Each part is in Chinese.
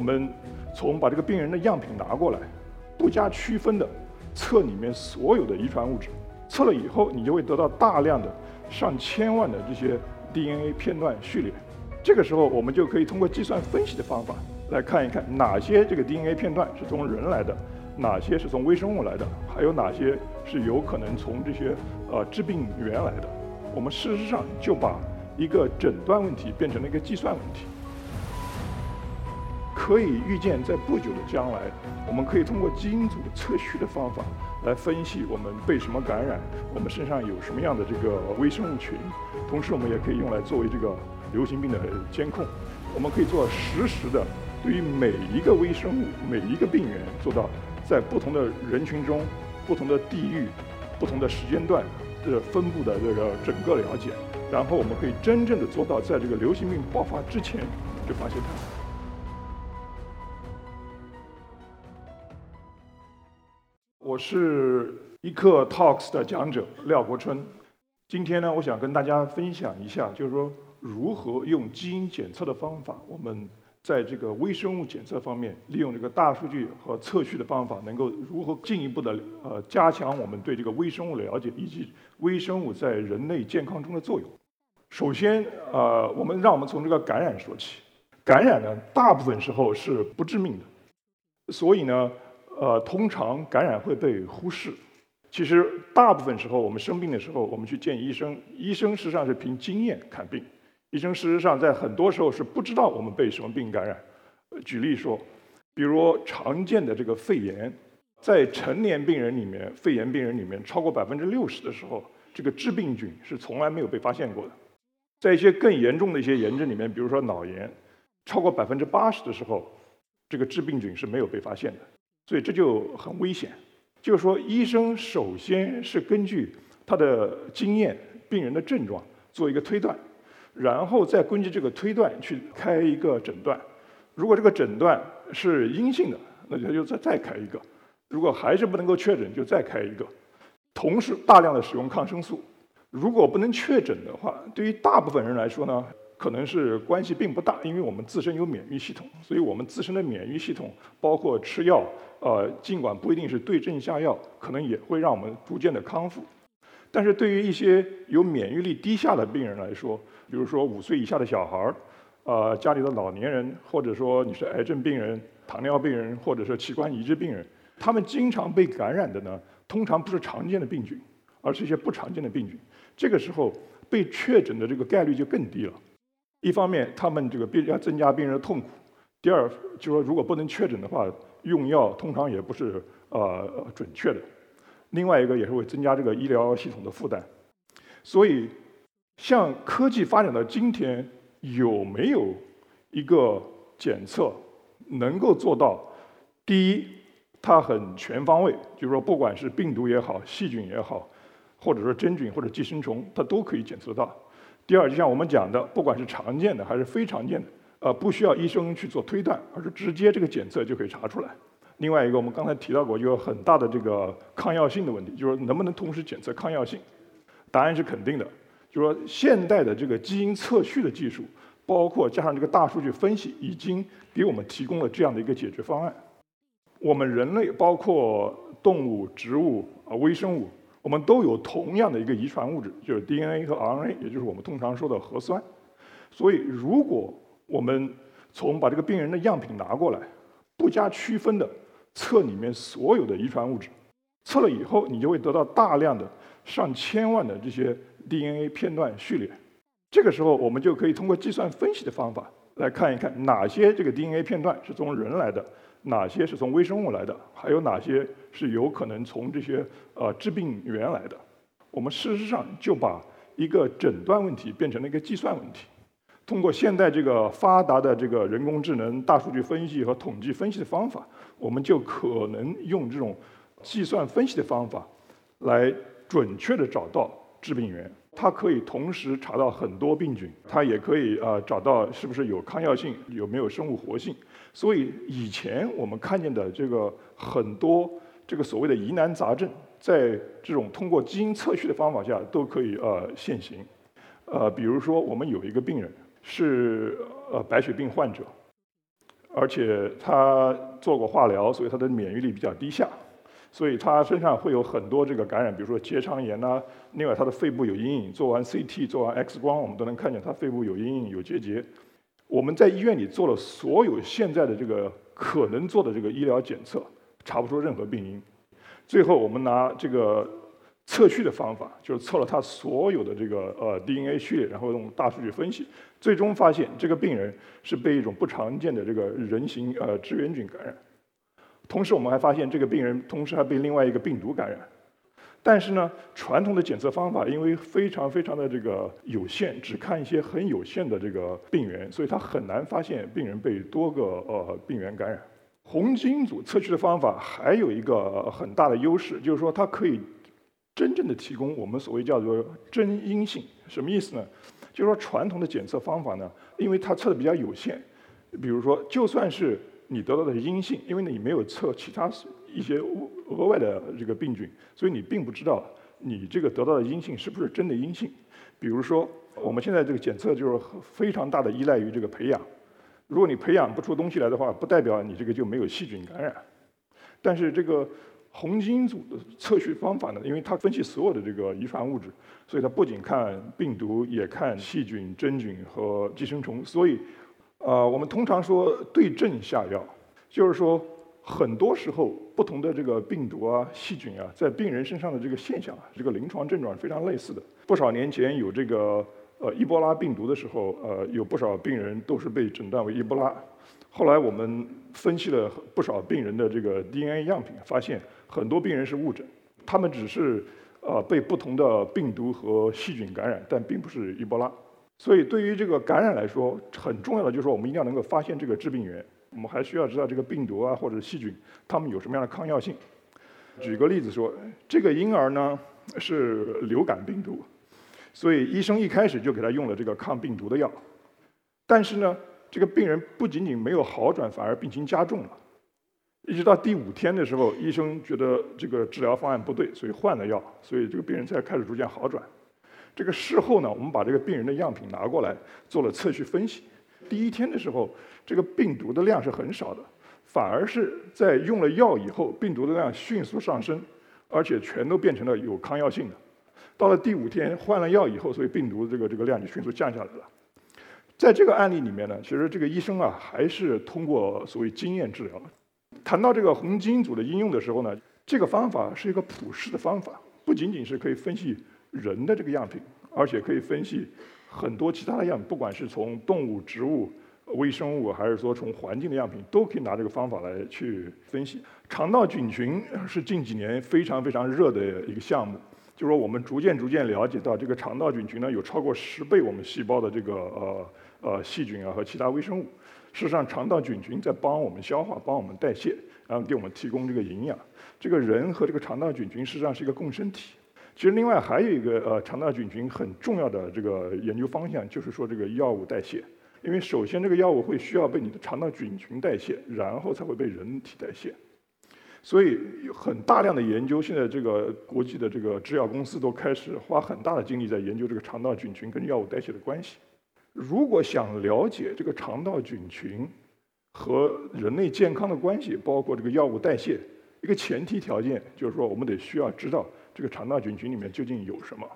我们从把这个病人的样品拿过来，不加区分的测里面所有的遗传物质，测了以后，你就会得到大量的上千万的这些 DNA 片段序列。这个时候，我们就可以通过计算分析的方法来看一看哪些这个 DNA 片段是从人来的，哪些是从微生物来的，还有哪些是有可能从这些呃致病源来的。我们事实上就把一个诊断问题变成了一个计算问题。可以预见，在不久的将来，我们可以通过基因组测序的方法来分析我们被什么感染，我们身上有什么样的这个微生物群。同时，我们也可以用来作为这个流行病的监控。我们可以做实时的对于每一个微生物、每一个病源做到在不同的人群中、不同的地域、不同的时间段的分布的这个整个了解。然后，我们可以真正的做到在这个流行病爆发之前就发现它。我是一课 Talks 的讲者廖国春，今天呢，我想跟大家分享一下，就是说如何用基因检测的方法，我们在这个微生物检测方面，利用这个大数据和测序的方法，能够如何进一步的呃加强我们对这个微生物的了解，以及微生物在人类健康中的作用。首先，呃，我们让我们从这个感染说起，感染呢，大部分时候是不致命的，所以呢。呃，通常感染会被忽视。其实大部分时候，我们生病的时候，我们去见医生，医生实际上是凭经验看病。医生事实上在很多时候是不知道我们被什么病感染。举例说，比如常见的这个肺炎，在成年病人里面，肺炎病人里面超过百分之六十的时候，这个致病菌是从来没有被发现过的。在一些更严重的一些炎症里面，比如说脑炎，超过百分之八十的时候，这个致病菌是没有被发现的。所以这就很危险，就是说，医生首先是根据他的经验、病人的症状做一个推断，然后再根据这个推断去开一个诊断。如果这个诊断是阴性的，那他就再再开一个；如果还是不能够确诊，就再开一个。同时，大量的使用抗生素。如果不能确诊的话，对于大部分人来说呢？可能是关系并不大，因为我们自身有免疫系统，所以我们自身的免疫系统包括吃药，呃，尽管不一定是对症下药，可能也会让我们逐渐的康复。但是对于一些有免疫力低下的病人来说，比如说五岁以下的小孩儿，呃，家里的老年人，或者说你是癌症病人、糖尿病人，或者是器官移植病人，他们经常被感染的呢，通常不是常见的病菌，而是一些不常见的病菌。这个时候被确诊的这个概率就更低了。一方面，他们这个病要增加病人的痛苦；第二，就说如果不能确诊的话，用药通常也不是呃准确的。另外一个也是会增加这个医疗系统的负担。所以，像科技发展到今天，有没有一个检测能够做到？第一，它很全方位，就是说不管是病毒也好、细菌也好，或者说真菌或者寄生虫，它都可以检测到。第二，就像我们讲的，不管是常见的还是非常见的，呃，不需要医生去做推断，而是直接这个检测就可以查出来。另外一个，我们刚才提到过，有很大的这个抗药性的问题，就是能不能同时检测抗药性？答案是肯定的。就是说现代的这个基因测序的技术，包括加上这个大数据分析，已经给我们提供了这样的一个解决方案。我们人类，包括动物、植物啊、微生物。我们都有同样的一个遗传物质，就是 DNA 和 RNA，也就是我们通常说的核酸。所以，如果我们从把这个病人的样品拿过来，不加区分的测里面所有的遗传物质，测了以后，你就会得到大量的上千万的这些 DNA 片段序列。这个时候，我们就可以通过计算分析的方法来看一看哪些这个 DNA 片段是从人来的。哪些是从微生物来的？还有哪些是有可能从这些呃致病源来的？我们事实上就把一个诊断问题变成了一个计算问题。通过现在这个发达的这个人工智能、大数据分析和统计分析的方法，我们就可能用这种计算分析的方法来准确的找到致病源。它可以同时查到很多病菌，它也可以呃找到是不是有抗药性，有没有生物活性。所以以前我们看见的这个很多这个所谓的疑难杂症，在这种通过基因测序的方法下都可以呃现形。呃，比如说我们有一个病人是呃白血病患者，而且他做过化疗，所以他的免疫力比较低下，所以他身上会有很多这个感染，比如说结肠炎呐。另外，他的肺部有阴影，做完 CT、做完 X 光，我们都能看见他肺部有阴影、有结节。我们在医院里做了所有现在的这个可能做的这个医疗检测，查不出任何病因。最后，我们拿这个测序的方法，就是测了他所有的这个呃 DNA 序列，然后用大数据分析，最终发现这个病人是被一种不常见的这个人形呃支原菌感染。同时，我们还发现这个病人同时还被另外一个病毒感染。但是呢，传统的检测方法因为非常非常的这个有限，只看一些很有限的这个病原，所以它很难发现病人被多个呃病原感染。红基因组测序的方法还有一个很大的优势，就是说它可以真正的提供我们所谓叫做真阴性。什么意思呢？就是说传统的检测方法呢，因为它测的比较有限，比如说就算是你得到的阴性，因为你没有测其他。一些额外的这个病菌，所以你并不知道你这个得到的阴性是不是真的阴性。比如说，我们现在这个检测就是非常大的依赖于这个培养。如果你培养不出东西来的话，不代表你这个就没有细菌感染。但是这个红基因组的测序方法呢，因为它分析所有的这个遗传物质，所以它不仅看病毒，也看细菌、真菌和寄生虫。所以，呃，我们通常说对症下药，就是说。很多时候，不同的这个病毒啊、细菌啊，在病人身上的这个现象啊，这个临床症状是非常类似的。不少年前有这个呃伊波拉病毒的时候，呃，有不少病人都是被诊断为伊波拉。后来我们分析了不少病人的这个 DNA 样品，发现很多病人是误诊，他们只是呃被不同的病毒和细菌感染，但并不是伊波拉。所以对于这个感染来说，很重要的就是说，我们一定要能够发现这个致病源。我们还需要知道这个病毒啊或者细菌，它们有什么样的抗药性。举个例子说，这个婴儿呢是流感病毒，所以医生一开始就给他用了这个抗病毒的药。但是呢，这个病人不仅仅没有好转，反而病情加重了。一直到第五天的时候，医生觉得这个治疗方案不对，所以换了药，所以这个病人才开始逐渐好转。这个事后呢，我们把这个病人的样品拿过来做了测序分析。第一天的时候。这个病毒的量是很少的，反而是在用了药以后，病毒的量迅速上升，而且全都变成了有抗药性的。到了第五天换了药以后，所以病毒这个这个量就迅速降下来了。在这个案例里面呢，其实这个医生啊还是通过所谓经验治疗的。谈到这个红基因组的应用的时候呢，这个方法是一个普适的方法，不仅仅是可以分析人的这个样品，而且可以分析很多其他的样品，不管是从动物、植物。微生物还是说从环境的样品都可以拿这个方法来去分析。肠道菌群是近几年非常非常热的一个项目，就是说我们逐渐逐渐了解到，这个肠道菌群呢有超过十倍我们细胞的这个呃呃细菌啊和其他微生物。事实上，肠道菌群在帮我们消化、帮我们代谢，然后给我们提供这个营养。这个人和这个肠道菌群实际上是一个共生体。其实另外还有一个呃肠道菌群很重要的这个研究方向，就是说这个药物代谢。因为首先这个药物会需要被你的肠道菌群代谢，然后才会被人体代谢，所以很大量的研究。现在这个国际的这个制药公司都开始花很大的精力在研究这个肠道菌群跟药物代谢的关系。如果想了解这个肠道菌群和人类健康的关系，包括这个药物代谢，一个前提条件就是说，我们得需要知道这个肠道菌群里面究竟有什么。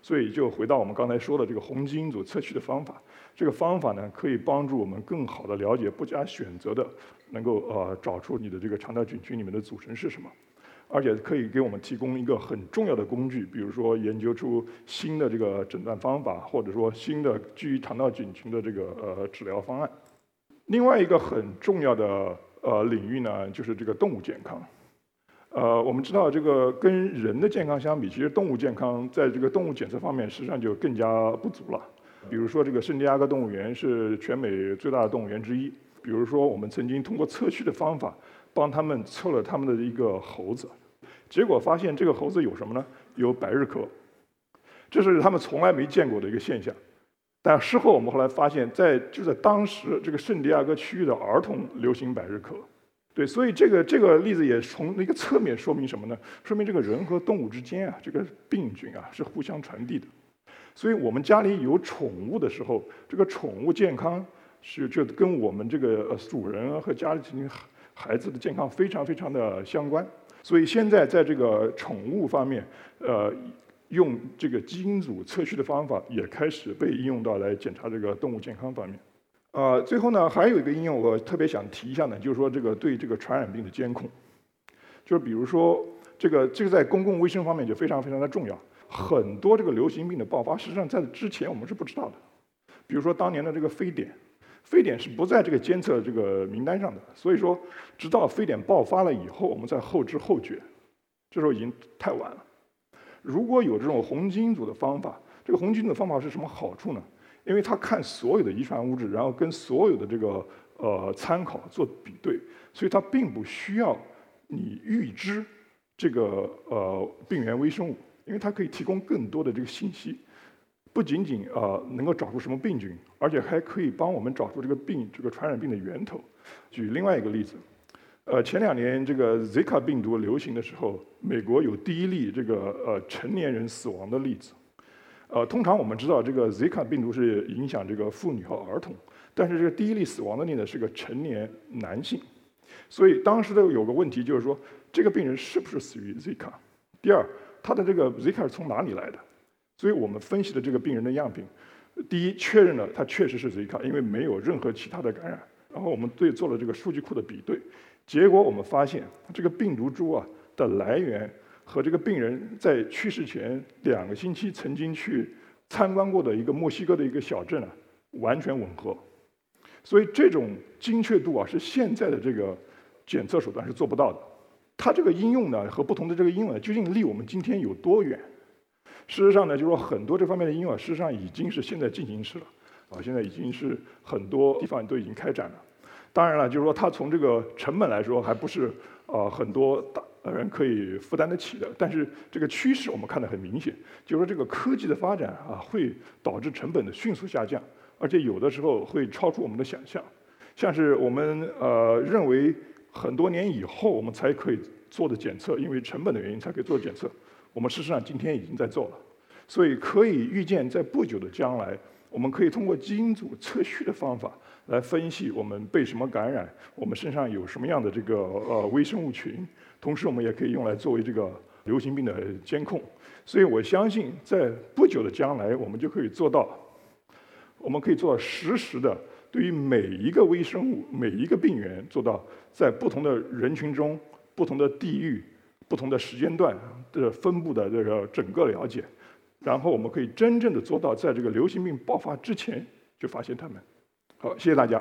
所以就回到我们刚才说的这个红基因组测序的方法，这个方法呢可以帮助我们更好的了解不加选择的，能够呃找出你的这个肠道菌群里面的组成是什么，而且可以给我们提供一个很重要的工具，比如说研究出新的这个诊断方法，或者说新的基于肠道菌群的这个呃治疗方案。另外一个很重要的呃领域呢，就是这个动物健康。呃，我们知道这个跟人的健康相比，其实动物健康在这个动物检测方面实际上就更加不足了。比如说，这个圣地亚哥动物园是全美最大的动物园之一。比如说，我们曾经通过测序的方法帮他们测了他们的一个猴子，结果发现这个猴子有什么呢？有百日咳，这是他们从来没见过的一个现象。但事后我们后来发现，在就在当时这个圣地亚哥区域的儿童流行百日咳。对，所以这个这个例子也从一个侧面说明什么呢？说明这个人和动物之间啊，这个病菌啊是互相传递的。所以我们家里有宠物的时候，这个宠物健康是就跟我们这个主人和家庭孩子的健康非常非常的相关。所以现在在这个宠物方面，呃，用这个基因组测序的方法也开始被应用到来检查这个动物健康方面。呃，最后呢，还有一个应用我特别想提一下呢，就是说这个对这个传染病的监控，就是比如说这个这个在公共卫生方面就非常非常的重要。很多这个流行病的爆发，实际上在之前我们是不知道的。比如说当年的这个非典。非典是不在这个监测这个名单上的，所以说，直到非典爆发了以后，我们再后知后觉，这时候已经太晚了。如果有这种红基因组的方法，这个红基因组方法是什么好处呢？因为它看所有的遗传物质，然后跟所有的这个呃参考做比对，所以它并不需要你预知这个呃病原微生物，因为它可以提供更多的这个信息。不仅仅啊能够找出什么病菌，而且还可以帮我们找出这个病这个传染病的源头。举另外一个例子，呃，前两年这个 Zika 病毒流行的时候，美国有第一例这个呃成年人死亡的例子。呃，通常我们知道这个 Zika 病毒是影响这个妇女和儿童，但是这个第一例死亡的例子是个成年男性，所以当时的有个问题就是说，这个病人是不是死于 Zika？第二，他的这个 Zika 是从哪里来的？所以我们分析的这个病人的样品，第一确认了他确实是 Zika，因为没有任何其他的感染。然后我们对做了这个数据库的比对，结果我们发现这个病毒株啊的来源和这个病人在去世前两个星期曾经去参观过的一个墨西哥的一个小镇啊完全吻合。所以这种精确度啊是现在的这个检测手段是做不到的。它这个应用呢和不同的这个应用究竟离我们今天有多远？事实上呢，就是说很多这方面的应用啊，事实上已经是现在进行时了，啊，现在已经是很多地方都已经开展了。当然了，就是说它从这个成本来说，还不是呃很多大人可以负担得起的。但是这个趋势我们看得很明显，就是说这个科技的发展啊，会导致成本的迅速下降，而且有的时候会超出我们的想象。像是我们呃认为很多年以后我们才可以做的检测，因为成本的原因才可以做检测。我们事实上今天已经在做了，所以可以预见，在不久的将来，我们可以通过基因组测序的方法来分析我们被什么感染，我们身上有什么样的这个呃微生物群，同时我们也可以用来作为这个流行病的监控。所以我相信，在不久的将来，我们就可以做到，我们可以做到实时的对于每一个微生物、每一个病原做到在不同的人群中、不同的地域。不同的时间段的分布的这个整个了解，然后我们可以真正的做到，在这个流行病爆发之前就发现它们。好，谢谢大家。